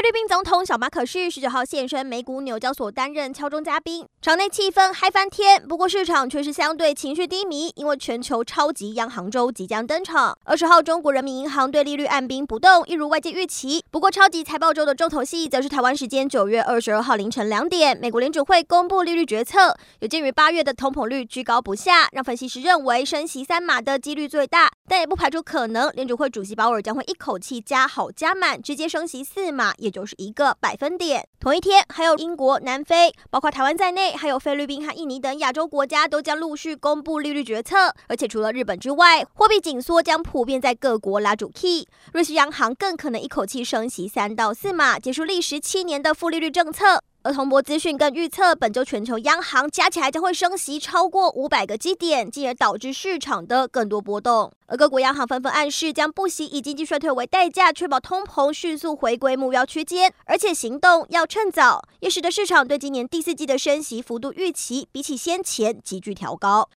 菲律宾总统小马可是十九号现身美股纽交所担任敲钟嘉宾，场内气氛嗨翻天。不过市场却是相对情绪低迷，因为全球超级央行周即将登场。二十号，中国人民银行对利率按兵不动，一如外界预期。不过超级财报周的重头戏，则是台湾时间九月二十二号凌晨两点，美国联储会公布利率决策。有鉴于八月的通膨率居高不下，让分析师认为升息三码的几率最大，但也不排除可能联储会主席鲍尔将会一口气加好加满，直接升息四码。就是一个百分点。同一天，还有英国、南非，包括台湾在内，还有菲律宾和印尼等亚洲国家都将陆续公布利率决策。而且除了日本之外，货币紧缩将普遍在各国拉主 key。瑞士央行更可能一口气升息三到四码，结束历时七年的负利率政策。而彭博资讯更预测，本周全球央行加起来将会升息超过五百个基点，进而导致市场的更多波动。而各国央行纷纷暗示，将不惜以经济衰退为代价，确保通膨迅速回归目标区间，而且行动要趁早，也使得市场对今年第四季的升息幅度预期比起先前急剧调高。